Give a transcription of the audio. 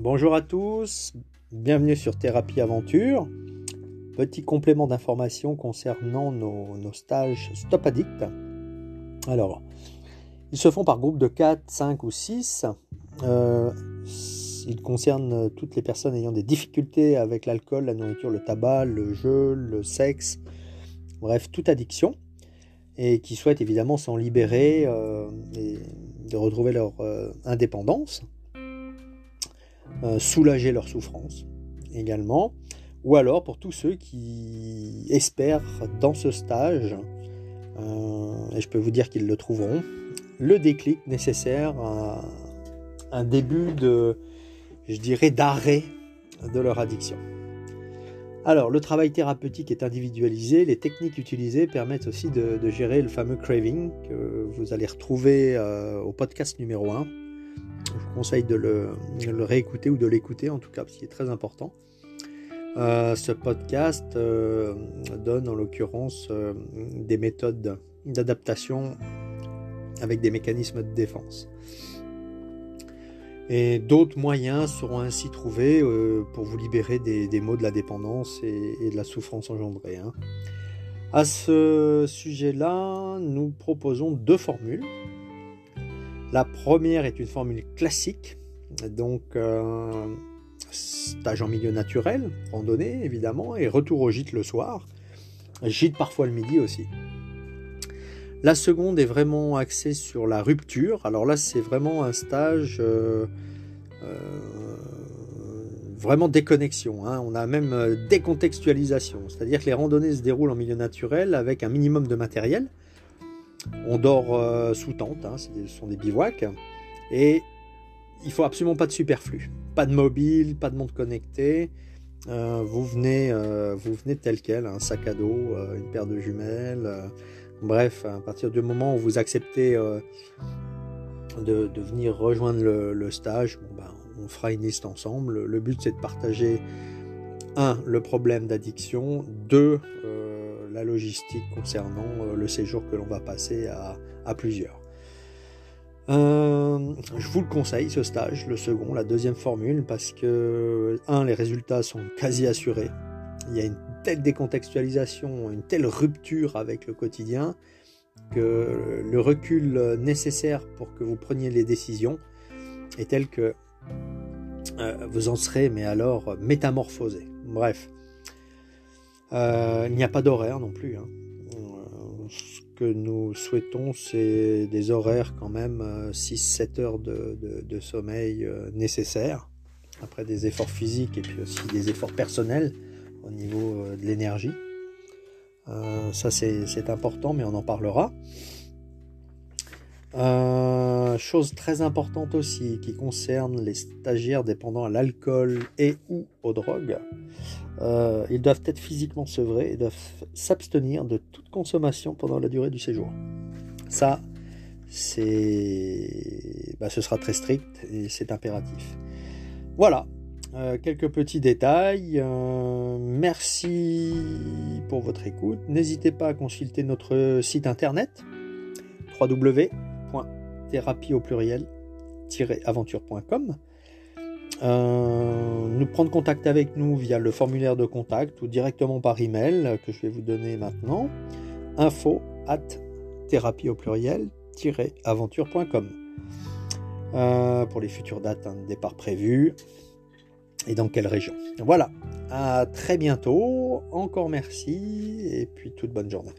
Bonjour à tous, bienvenue sur Thérapie Aventure. Petit complément d'information concernant nos, stages Stop Addict. Alors, ils se font par groupe de 4, 5 ou 6. Euh, ils concernent toutes les personnes ayant des difficultés avec l'alcool, la nourriture, le tabac, le jeu, le sexe, bref, toute addiction. Et qui souhaitent évidemment s'en libérer euh, et de retrouver leur euh, indépendance. Euh, soulager leur souffrance également, ou alors pour tous ceux qui espèrent dans ce stage, euh, et je peux vous dire qu'ils le trouveront, le déclic nécessaire à un début de, je dirais, d'arrêt de leur addiction. Alors, le travail thérapeutique est individualisé, les techniques utilisées permettent aussi de, gérer le fameux craving que vous allez retrouver euh, au podcast numéro 1, je vous conseille de le, réécouter ou de l'écouter en tout cas, parce qu'il est très important. Euh, ce podcast euh, donne en l'occurrence euh, des méthodes d'adaptation avec des mécanismes de défense. Et d'autres moyens seront ainsi trouvés pour vous libérer des, maux de la dépendance et, de la souffrance engendrée. Hein. À ce sujet-là, nous proposons deux formules. La première est une formule classique, donc euh, stage en milieu naturel, randonnée évidemment, et retour au gîte le soir, gîte parfois le midi aussi. La seconde est vraiment axée sur la rupture. Alors là, c'est vraiment un stage euh, euh, vraiment déconnexion. Hein. On a même décontextualisation, c'est-à-dire que les randonnées se déroulent en milieu naturel avec un minimum de matériel on dort euh, sous tente, hein, ce sont des bivouacs. Et il faut absolument pas de superflu. Pas de mobile, pas de montre connectée. Euh, vous, venez, euh, vous venez tel quel, un sac à dos, une paire de jumelles. bref, à partir du moment où vous acceptez de, venir rejoindre le, stage, ben, on fera une liste ensemble. Le but c'est de partager, un, le problème d'addiction, deux, logistique concernant euh, le séjour que l'on va passer à, plusieurs. Euh, je vous le conseille, ce stage, le second, la deuxième formule, parce que, un, les résultats sont quasi assurés. Il y a une telle décontextualisation, une telle rupture avec le quotidien, que le recul nécessaire pour que vous preniez les décisions est tel que euh, vous en serez, mais alors, métamorphosé. Bref, euh, il n'y a pas d'horaire non plus. Hein. Euh, ce que nous souhaitons, c'est des horaires quand même 6-7 euh, heures de, sommeil nécessaires, après des efforts physiques et puis aussi des efforts personnels au niveau de l'énergie. ça c'est important, mais on en parlera. Chose très importante aussi qui concerne les stagiaires dépendant à l'alcool et ou aux drogues. Euh, ils doivent être physiquement sevrés et doivent s'abstenir de toute consommation pendant la durée du séjour. Ça, c'est, bah, ce sera très strict et c'est impératif. Voilà, euh, quelques petits détails. Euh, merci pour votre écoute. N'hésitez pas à consulter notre site internet www.thérapie au pluriel-aventure.com euh, nous prendre contact avec nous via le formulaire de contact ou directement par email que je vais vous donner maintenant. Info at thérapie au pluriel aventure.com euh, pour les futures dates de départ prévues et dans quelle région. Voilà, à très bientôt, encore merci et puis toute bonne journée.